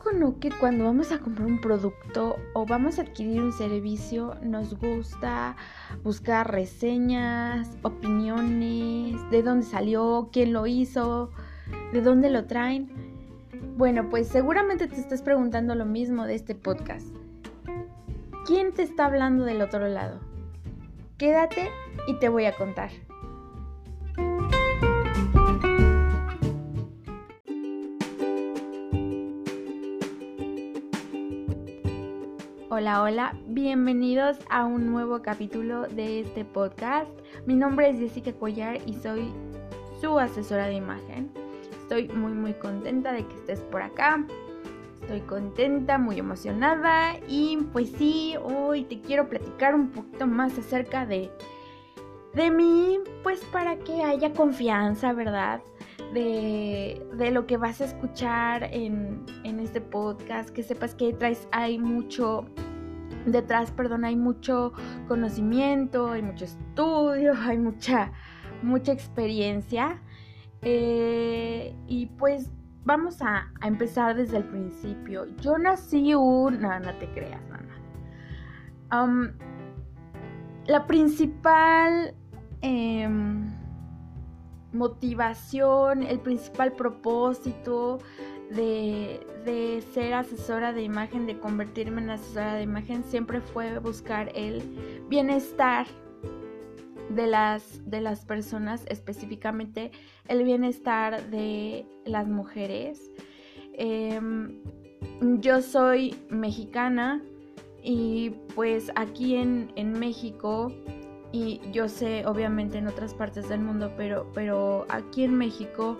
poco que cuando vamos a comprar un producto o vamos a adquirir un servicio nos gusta buscar reseñas, opiniones, de dónde salió, quién lo hizo, de dónde lo traen? Bueno, pues seguramente te estás preguntando lo mismo de este podcast. ¿Quién te está hablando del otro lado? Quédate y te voy a contar. Hola, hola, bienvenidos a un nuevo capítulo de este podcast. Mi nombre es Jessica Cuellar y soy su asesora de imagen. Estoy muy muy contenta de que estés por acá. Estoy contenta, muy emocionada y pues sí, hoy te quiero platicar un poquito más acerca de de mí, pues para que haya confianza, ¿verdad? De, de, lo que vas a escuchar en, en, este podcast, que sepas que detrás hay mucho, detrás, perdón, hay mucho conocimiento, hay mucho estudio, hay mucha, mucha experiencia. Eh, y pues vamos a, a, empezar desde el principio. Yo nací un... No, no te creas, no, um, la principal em, motivación, el principal propósito de, de, ser asesora de imagen, de convertirme en asesora de imagen, siempre fue buscar el bienestar de las, de las personas, específicamente el bienestar de las mujeres. Em, yo soy mexicana y pues aquí en, en, México, y yo sé obviamente en otras partes del mundo, pero, pero aquí en México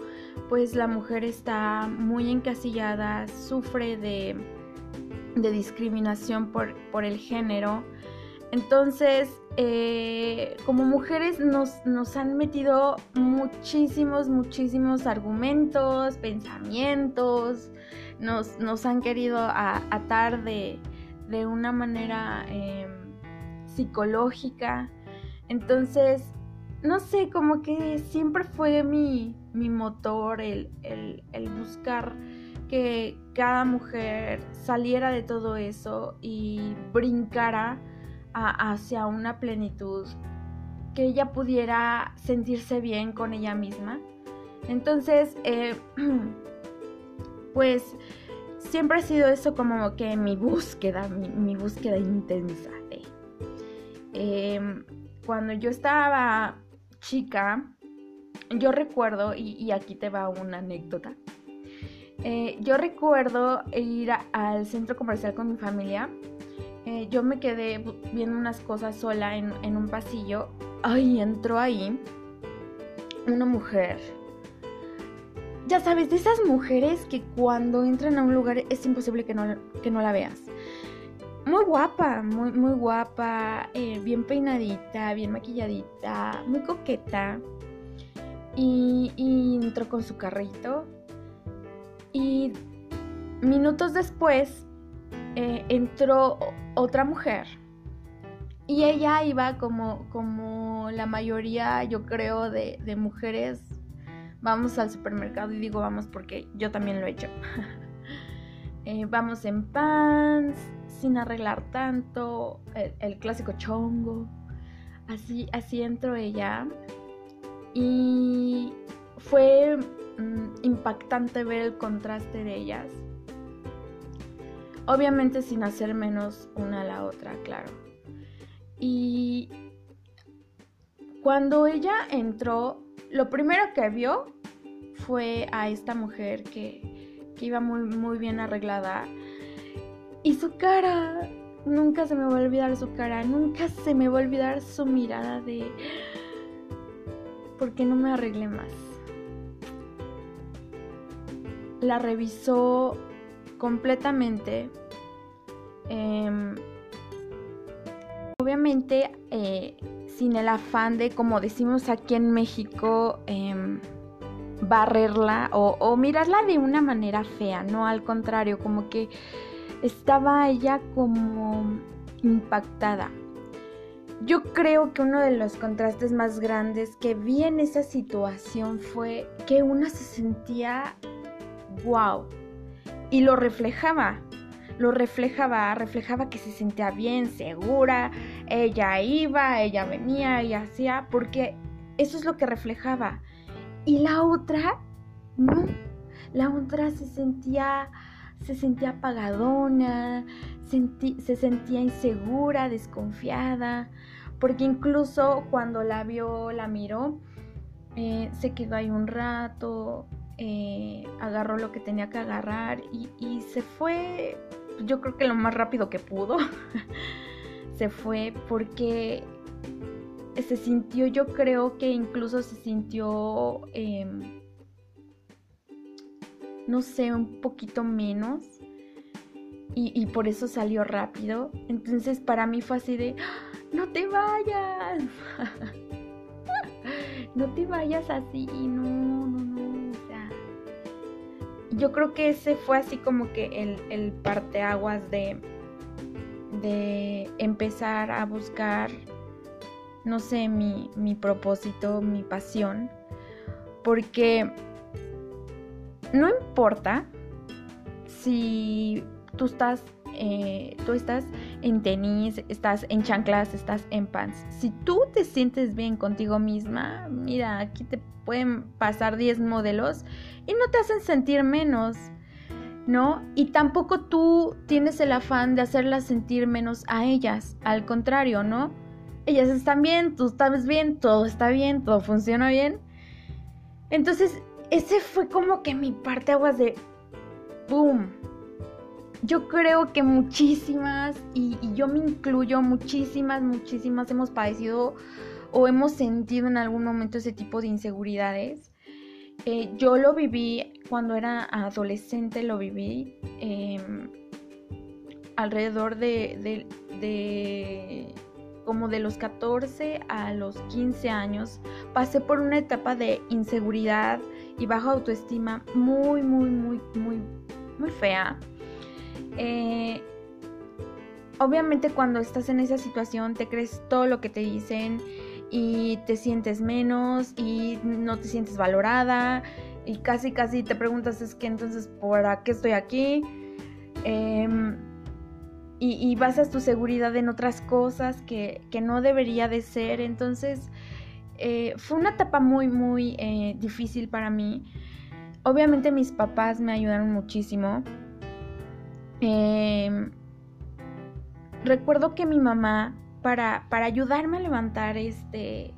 pues la mujer está muy encasillada, sufre de, de discriminación por, por el género. Entonces, eh, como mujeres nos, nos, han metido muchísimos, muchísimos argumentos, pensamientos, nos, nos han querido atar de, de, una manera eh, psicológica. Entonces, no sé, como que siempre fue mi, mi motor el, el, buscar que cada mujer saliera de todo eso y brincara hacia una plenitud, que ella pudiera sentirse bien con ella misma. Entonces, eh, pues siempre ha sido eso como que mi búsqueda, mi, búsqueda intensa. Em, cuando yo estaba chica, yo recuerdo, y, aquí te va una anécdota, eh, yo recuerdo ir al centro comercial con mi familia eh, yo me quedé viendo unas cosas sola en, un pasillo. Ay, entró ahí una mujer. Ya sabes, de esas mujeres que cuando entran a un lugar es imposible que no, que no la veas. Muy guapa, muy, muy guapa, eh, bien peinadita, bien maquilladita, muy coqueta. Y, entró con su carrito. Y minutos después eh, entró otra mujer y ella iba como, como la mayoría, yo creo, de, mujeres. Vamos al supermercado y digo vamos porque yo también lo he hecho. Eh, vamos en pants, sin arreglar tanto, el, clásico chongo. Así, así entró ella. Y fue mm, impactante ver el contraste de ellas Obviamente sin hacer menos una a la otra, claro. Y cuando ella entró, lo primero que vio fue a esta mujer que, que iba muy, muy bien arreglada. Y su cara, nunca se me va a olvidar su cara, nunca se me va a olvidar su mirada de... ¿Por qué no me arreglé más? La revisó completamente. Em, obviamente, eh, sin el afán de, como decimos aquí en México, em, barrerla o, mirarla de una manera fea, no al contrario, como que estaba ella como impactada. Yo creo que uno de los contrastes más grandes que vi en esa situación fue que una se sentía wow, y lo reflejaba. Lo reflejaba, reflejaba que se sentía bien, segura, ella iba, ella venía, ella hacía, porque eso es lo que reflejaba. Y la otra, no, la otra se sentía, se sentía apagadona, se sentía insegura, desconfiada, porque incluso cuando la vio, la miró, eh, se quedó ahí un rato, eh, agarró lo que tenía que agarrar y, se fue, yo creo que lo más rápido que pudo, se fue porque se sintió, yo creo que incluso se sintió, em, no sé, un poquito menos. Y, por eso salió rápido. Entonces para mí fue así de, ¡Ah! no te vayas. no te vayas así, no, no, no. O sea, yo creo que ese fue así como que el, el parteaguas de, de empezar a buscar no sé, mi, mi propósito, mi pasión, porque no importa si tú estás, eh, tú estás en tenis, estás en chanclas, estás en pants. Si tú te sientes bien contigo misma, mira, aquí te pueden pasar 10 modelos y no te hacen sentir menos. ¿No? Y tampoco tú tienes el afán de hacerlas sentir menos a ellas, al contrario, ¿no? Ellas están bien, tú estás bien, todo está bien, todo funciona bien. Entonces, ese fue como que mi parte aguas de boom. Yo creo que muchísimas, y, yo me incluyo, muchísimas, muchísimas hemos padecido o hemos sentido en algún momento ese tipo de inseguridades. Eh, yo lo viví cuando era adolescente, lo viví em, alrededor de, de como de los 14 a los 15 años, pasé por una etapa de inseguridad y baja autoestima muy, muy, muy, muy, muy fea. Eh, obviamente cuando estás en esa situación te crees todo lo que te dicen y te sientes menos y no te sientes valorada y casi casi te preguntas es que entonces ¿por qué estoy aquí? Eh, y, basas tu seguridad en otras cosas que, no debería de ser. Entonces, eh, fue una etapa muy, muy eh, difícil para mí. Obviamente mis papás me ayudaron muchísimo. Em, recuerdo que mi mamá, para, para ayudarme a levantar este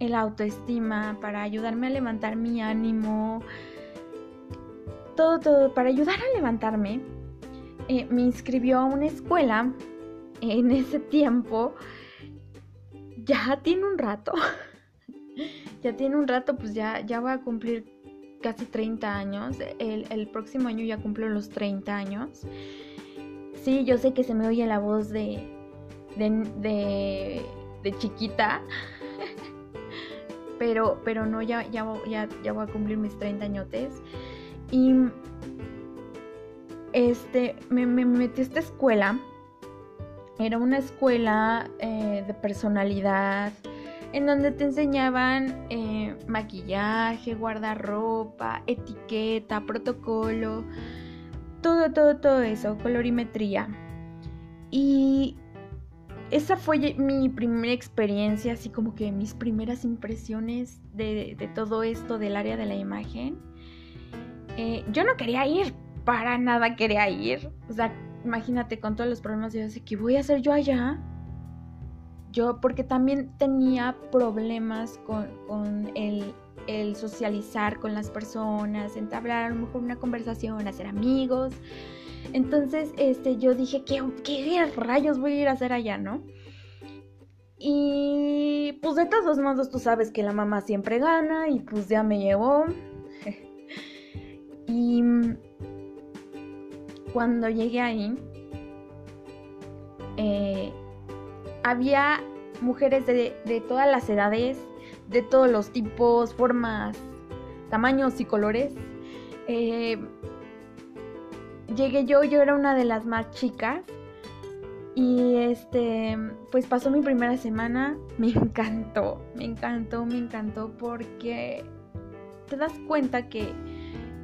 el autoestima, para ayudarme a levantar mi ánimo, todo, todo, para ayudar a levantarme, eh, me inscribió a una escuela en ese tiempo. Ya tiene un rato. ya tiene un rato, pues ya, ya voy a cumplir casi 30 años. El, próximo año ya cumplo los 30 años. Sí, yo sé que se me oye la voz de, de, de, chiquita. pero, pero no, ya, ya, ya, ya voy a cumplir mis 30 añotes. Y este, me, metí a esta escuela. Era una escuela eh, de personalidad en donde te enseñaban eh, maquillaje, guardarropa, etiqueta, protocolo, todo, todo, todo eso, colorimetría. Y esa fue mi primera experiencia, así como que mis primeras impresiones de, todo esto del área de la imagen. Eh, yo no quería ir para nada quería ir. O sea, imagínate con todos los problemas, yo decía, ¿qué voy a hacer yo allá? Yo, porque también tenía problemas con, el, socializar con las personas, entablar a lo mejor una conversación, hacer amigos. Entonces, este, yo dije, ¿qué, ¿qué rayos voy a ir a hacer allá, no? Y pues de todos modos tú sabes que la mamá siempre gana y pues ya me llevó. y cuando llegué ahí, eh, había mujeres de, todas las edades, de todos los tipos, formas, tamaños y colores. Eh, llegué yo, yo era una de las más chicas. Y este, pues pasó mi primera semana, me encantó, me encantó, me encantó porque te das cuenta que,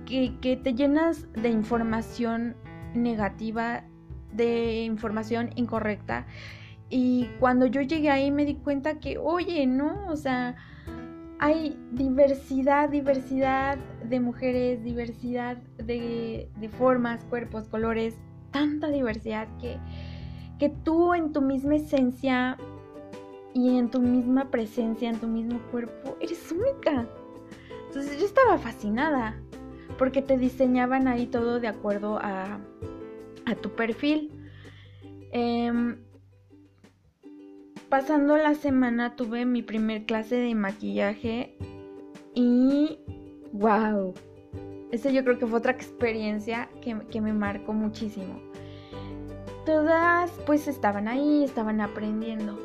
que te llenas de información negativa, de información incorrecta. Y cuando yo llegué ahí me di cuenta que, oye, no, o sea, hay diversidad, diversidad de mujeres, diversidad de, de formas, cuerpos, colores, tanta diversidad que, que tú en tu misma esencia y en tu misma presencia, en tu mismo cuerpo, eres única. Entonces yo estaba fascinada porque te diseñaban ahí todo de acuerdo a, a tu perfil. Em, pasando la semana tuve mi primer clase de maquillaje y wow, esa yo creo que fue otra experiencia que, que me marcó muchísimo. Todas pues estaban ahí, estaban aprendiendo,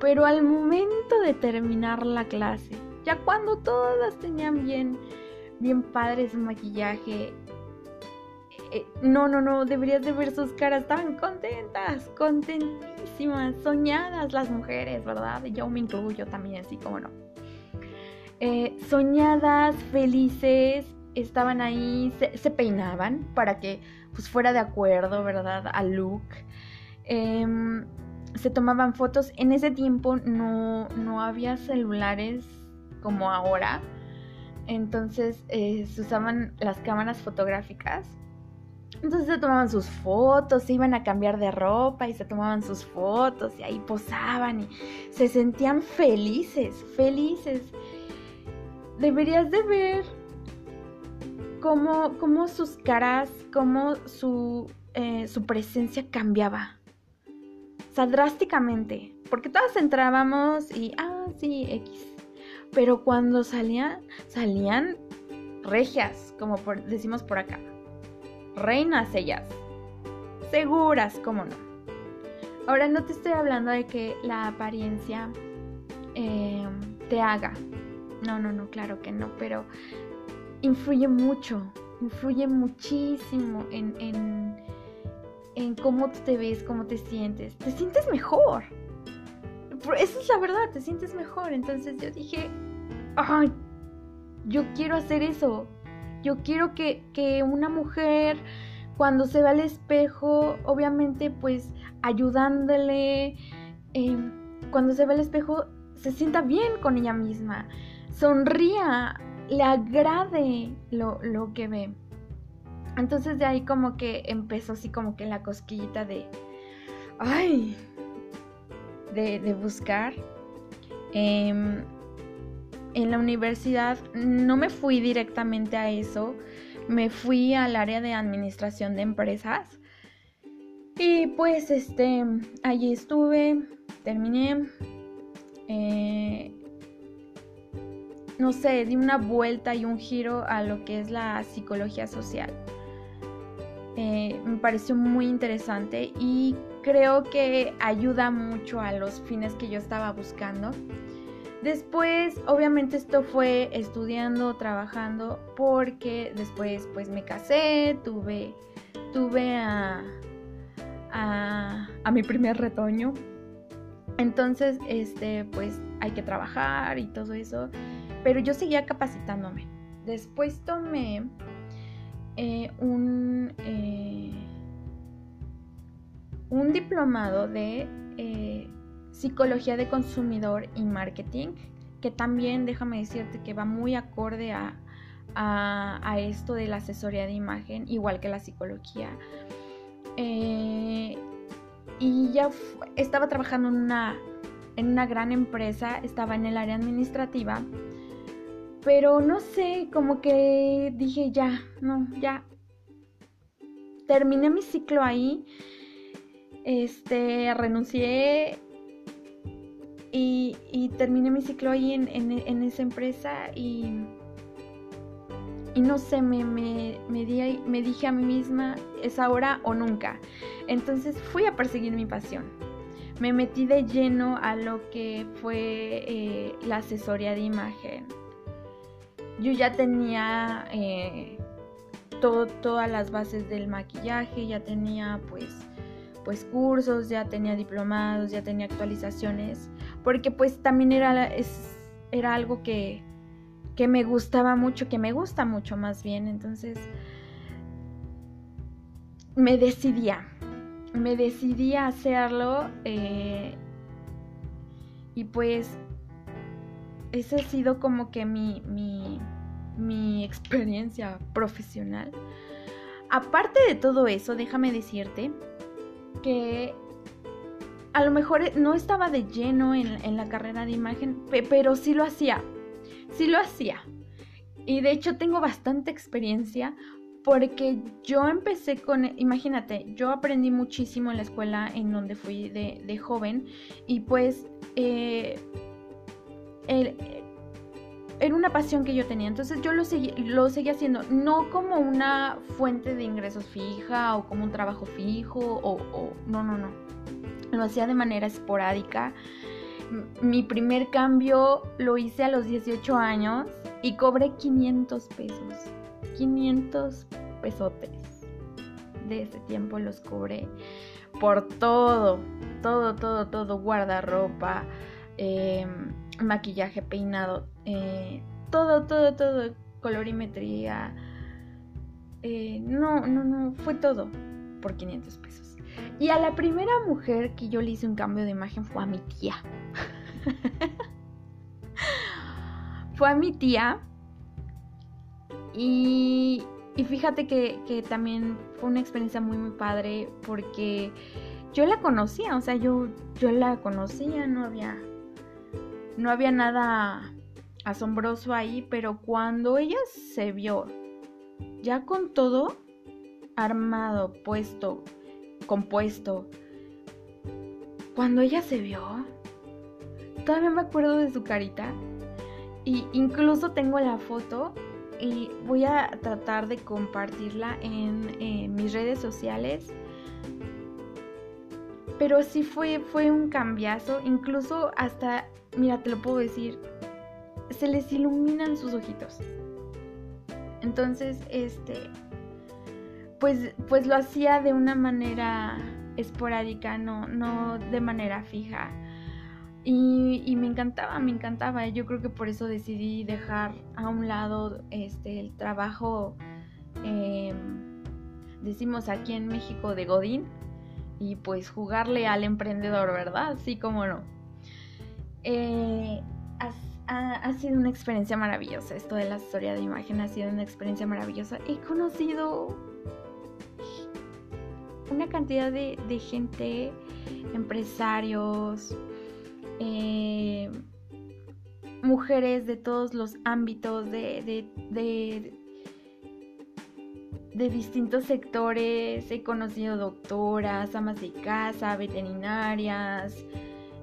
pero al momento de terminar la clase, ya cuando todas tenían bien, bien padre su maquillaje, eh, no, no, no, deberías de ver sus caras, estaban contentas, contentísimas, soñadas las mujeres, ¿verdad? Yo me incluyo también, así como no. Eh, soñadas, felices, estaban ahí, se, peinaban para que pues fuera de acuerdo, ¿verdad? Al look. Em, se tomaban fotos. En ese tiempo no, no había celulares como ahora. Entonces eh, se usaban las cámaras fotográficas. Entonces se tomaban sus fotos, se iban a cambiar de ropa y se tomaban sus fotos y ahí posaban y se sentían felices, felices. Deberías de ver cómo, cómo sus caras, cómo su, eh, su presencia cambiaba. O sea, drásticamente. Porque todas entrábamos y, ah, sí, X. Pero cuando salían, salían regias, como decimos por acá. Reinas ellas. Seguras, como no. Ahora no te estoy hablando de que la apariencia eh, te haga. No, no, no, claro que no, pero influye mucho, influye muchísimo en, en, en cómo te ves, cómo te sientes. Te sientes mejor. Esa es la verdad, te sientes mejor. Entonces yo dije, ay, yo quiero hacer eso. Yo quiero que, que una mujer cuando se ve al espejo, obviamente pues ayudándole, em, cuando se ve al espejo se sienta bien con ella misma, sonría, le agrade lo, lo que ve. Entonces de ahí como que empezó así como que la cosquillita de, ay, de, buscar. Em, en la universidad no me fui directamente a eso, me fui al área de administración de empresas. Y pues este, allí estuve, terminé. Eh, no sé, di una vuelta y un giro a lo que es la psicología social. Eh, me pareció muy interesante y creo que ayuda mucho a los fines que yo estaba buscando. Después, obviamente esto fue estudiando, trabajando, porque después pues me casé, tuve, tuve a, a, mi primer retoño. Entonces, este, pues hay que trabajar y todo eso. Pero yo seguía capacitándome. Después tomé eh, un, eh, un diplomado de eh, psicología de consumidor y marketing, que también déjame decirte que va muy acorde a, a, esto de la asesoría de imagen, igual que la psicología. y ya estaba trabajando en una, en una gran empresa, estaba en el área administrativa pero no sé, como que dije ya, no, ya. Terminé mi ciclo ahí. Este, renuncié y, y terminé mi ciclo ahí en, en, esa empresa y, y no sé, me, me, me, di, me dije a mí misma, es ahora o nunca. Entonces fui a perseguir mi pasión. Me metí de lleno a lo que fue eh, la asesoría de imagen yo ya tenía eh, todas las bases del maquillaje, ya tenía pues, pues cursos, ya tenía diplomados, ya tenía actualizaciones, porque pues también era, es, era algo que, que me gustaba mucho, que me gusta mucho más bien. Entonces, me decidía, me decidí a hacerlo. Eh, y pues, esa ha sido como que mi, mi, mi experiencia profesional. Aparte de todo eso, déjame decirte que a lo mejor no estaba de lleno en, la carrera de imagen, pero sí lo hacía. Sí lo hacía. Y de hecho tengo bastante experiencia porque yo empecé con, imagínate, yo aprendí muchísimo en la escuela en donde fui de, joven y pues eh, era una pasión que yo tenía, entonces yo lo seguí, lo seguía haciendo, no como una fuente de ingresos fija o como un trabajo fijo o, o no, no, no, lo hacía de manera esporádica. Mi primer cambio lo hice a los 18 años y cobré 500 pesos. 500 pesotes. De ese tiempo los cobré por todo, todo, todo, todo, guardarropa, em, maquillaje, peinado, eh, todo, todo, todo, colorimetría. Eh, no, no, no, fue todo por 500 pesos. Y a la primera mujer que yo le hice un cambio de imagen fue a mi tía. fue a mi tía. Y, y fíjate que, también fue una experiencia muy, muy padre porque yo la conocía, o sea, yo, yo la conocía, no había, no había nada asombroso ahí, pero cuando ella se vio ya con todo armado, puesto, compuesto. Cuando ella se vio, todavía me acuerdo de su carita. Y incluso tengo la foto y voy a tratar de compartirla en, mis redes sociales. Pero sí fue, fue un cambiazo. Incluso hasta, mira, te lo puedo decir, se les iluminan sus ojitos. Entonces, este, pues, pues lo hacía de una manera esporádica, no, no de manera fija. Y, me encantaba, me encantaba. Yo creo que por eso decidí dejar a un lado este, el trabajo, em, decimos aquí en México, de Godín, y pues jugarle al emprendedor, ¿verdad? Sí, como no. Eh, ha, sido una experiencia maravillosa. Esto de la historia de imagen ha sido una experiencia maravillosa. He conocido una cantidad de, gente, empresarios, eh, mujeres de todos los ámbitos, de, de, distintos sectores. He conocido doctoras, amas de casa, veterinarias,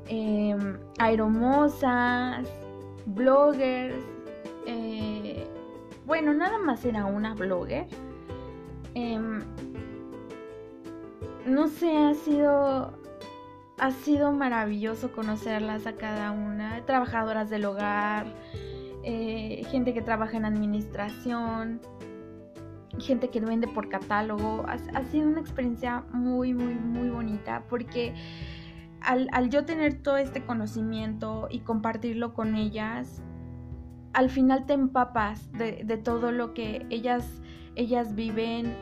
em, aeromosas, bloggers. Eh, bueno, nada más era una blogger. Em, no sé, ha sido ha sido maravilloso conocerlas a cada una, trabajadoras del hogar, eh, gente que trabaja en administración, gente que vende por catálogo. Ha, sido una experiencia muy, muy, muy bonita porque al, yo tener todo este conocimiento y compartirlo con ellas, al final te empapas de, de todo lo que ellas, ellas viven,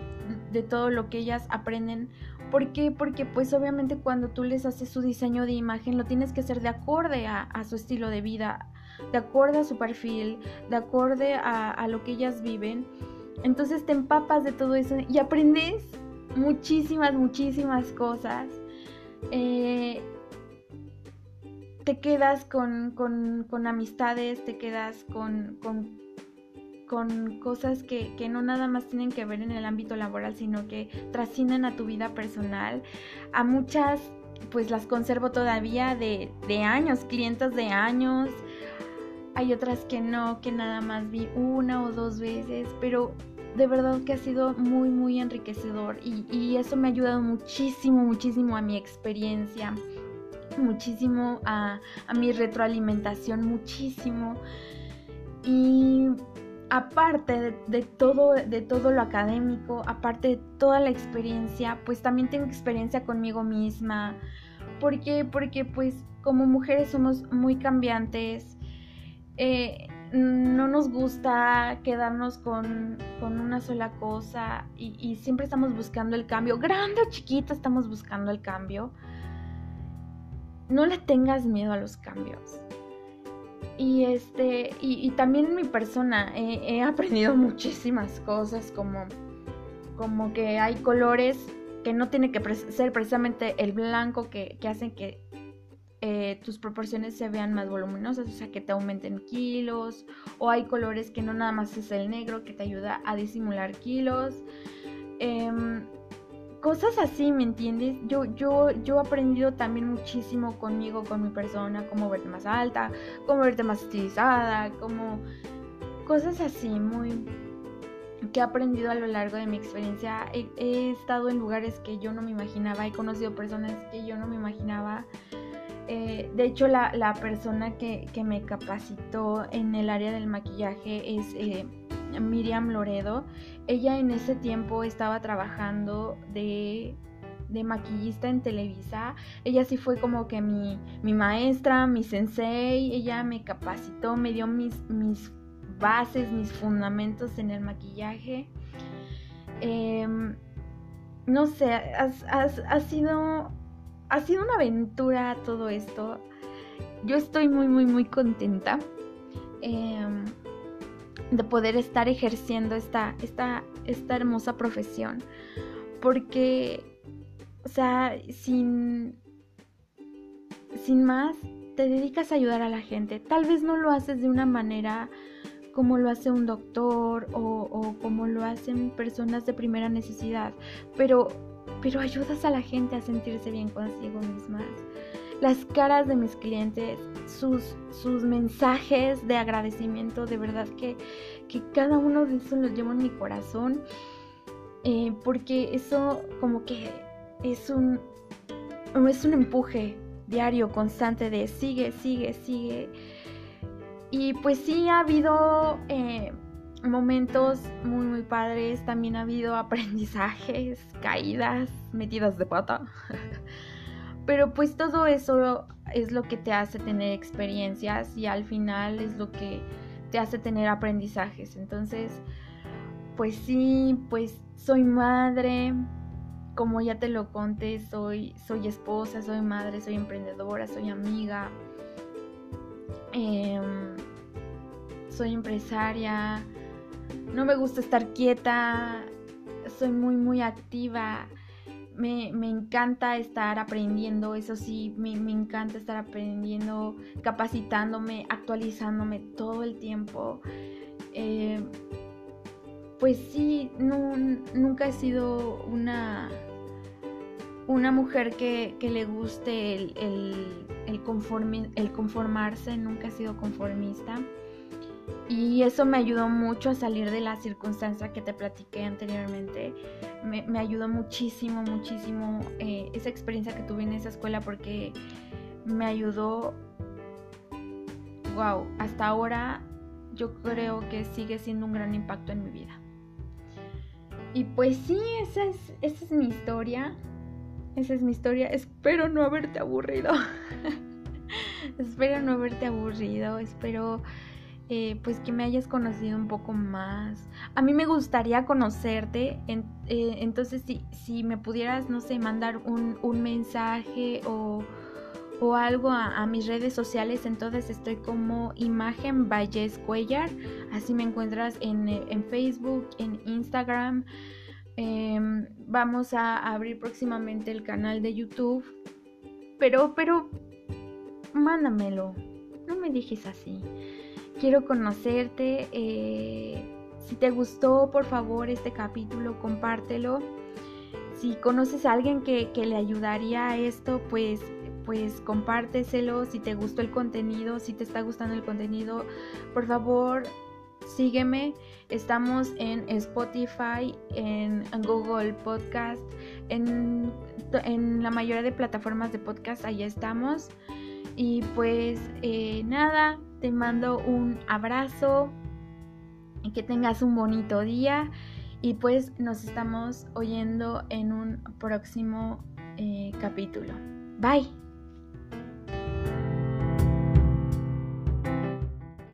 de todo lo que ellas aprenden ¿Por qué? Porque pues obviamente cuando tú les haces su diseño de imagen lo tienes que hacer de acorde a, su estilo de vida, de acorde a su perfil, de acorde a, lo que ellas viven. Entonces te empapas de todo eso y aprendes muchísimas, muchísimas cosas. Eh, te quedas con, amistades, te quedas con con cosas que, no nada más tienen que ver en el ámbito laboral, sino que trascienden a tu vida personal. A muchas, pues las conservo todavía de, de años, clientes de años. Hay otras que no, que nada más vi una o dos veces, pero de verdad que ha sido muy, muy enriquecedor y, y eso me ha ayudado muchísimo, muchísimo a mi experiencia, muchísimo a, a mi retroalimentación, muchísimo. Y aparte de, todo, de todo lo académico, aparte de toda la experiencia, pues también tengo experiencia conmigo misma. ¿Por qué? Porque pues como mujeres somos muy cambiantes. Eh, no nos gusta quedarnos con, una sola cosa y, siempre estamos buscando el cambio, grande o chiquito estamos buscando el cambio. No le tengas miedo a los cambios. Y este, y, también en mi persona he, aprendido muchísimas cosas como, como que hay colores que no tiene que ser precisamente el blanco que, que hacen que eh, tus proporciones se vean más voluminosas, o sea, que te aumenten kilos, o hay colores que no nada más es el negro que te ayuda a disimular kilos. Em, cosas así, ¿me entiendes? Yo, yo, yo he aprendido también muchísimo conmigo, con mi persona, cómo verte más alta, cómo verte más estilizada, como cosas así, muy que he aprendido a lo largo de mi experiencia. He, he estado en lugares que yo no me imaginaba, he conocido personas que yo no me imaginaba. Eh, de hecho, la, persona que, me capacitó en el área del maquillaje es eh, Miriam Loredo. Ella en ese tiempo estaba trabajando de, maquillista en Televisa. Ella sí fue como que mi, maestra, mi sensei. Ella me capacitó, me dio mis, mis bases, mis fundamentos en el maquillaje. Em, no sé, ha sido ha sido una aventura todo esto. Yo estoy muy, muy, muy contenta em, de poder estar ejerciendo esta, esta, esta hermosa profesión. Porque, o sea, sin, sin más, te dedicas a ayudar a la gente. Tal vez no lo haces de una manera como lo hace un doctor o, o como lo hacen personas de primera necesidad, pero pero ayudas a la gente a sentirse bien consigo mismas. Las caras de mis clientes, sus, sus mensajes de agradecimiento, de verdad que, que cada uno de esos los llevo en mi corazón, eh, porque eso como que es un, es un empuje diario, constante de sigue, sigue, sigue. Y pues sí ha habido... Eh, momentos muy muy padres, también ha habido aprendizajes, caídas, metidas de pata. Pero pues todo eso es lo que te hace tener experiencias y al final es lo que te hace tener aprendizajes. Entonces, pues sí, pues soy madre, como ya te lo conté, soy, soy esposa, soy madre, soy emprendedora, soy amiga, em, soy empresaria, no me gusta estar quieta, soy muy, muy activa. Me, encanta estar aprendiendo, eso sí, me, encanta estar aprendiendo, capacitándome, actualizándome todo el tiempo. Eh, pues sí, nunca he sido una, una mujer que, le guste el, el conformarse, nunca he sido conformista. Y eso me ayudó mucho a salir de la circunstancia que te platiqué anteriormente. Me, ayudó muchísimo, muchísimo eh, esa experiencia que tuve en esa escuela porque me ayudó, wow, hasta ahora yo creo que sigue siendo un gran impacto en mi vida. Y pues sí, esa es, esa es mi historia. Esa es mi historia. Espero no haberte aburrido. espero no haberte aburrido. Espero eh, pues que me hayas conocido un poco más. A mí me gustaría conocerte, eh, entonces si, si, me pudieras, no sé, mandar un, mensaje o, algo a, mis redes sociales, entonces estoy como Imagen Valles Cuellar, así me encuentras en, en Facebook, en Instagram. Em, vamos a abrir próximamente el canal de YouTube, pero, pero, mándamelo, no me dejes así quiero conocerte. Eh, si te gustó, por favor, este capítulo, compártelo. Si conoces a alguien que, le ayudaría a esto, pues, pues compárteselo. Si te gustó el contenido, si te está gustando el contenido, por favor, sígueme. Estamos en Spotify, en Google Podcast, en, en la mayoría de plataformas de podcast, ahí estamos. Y pues eh, nada, te mando un abrazo que tengas un bonito día y pues nos estamos oyendo en un próximo eh, capítulo. Bye.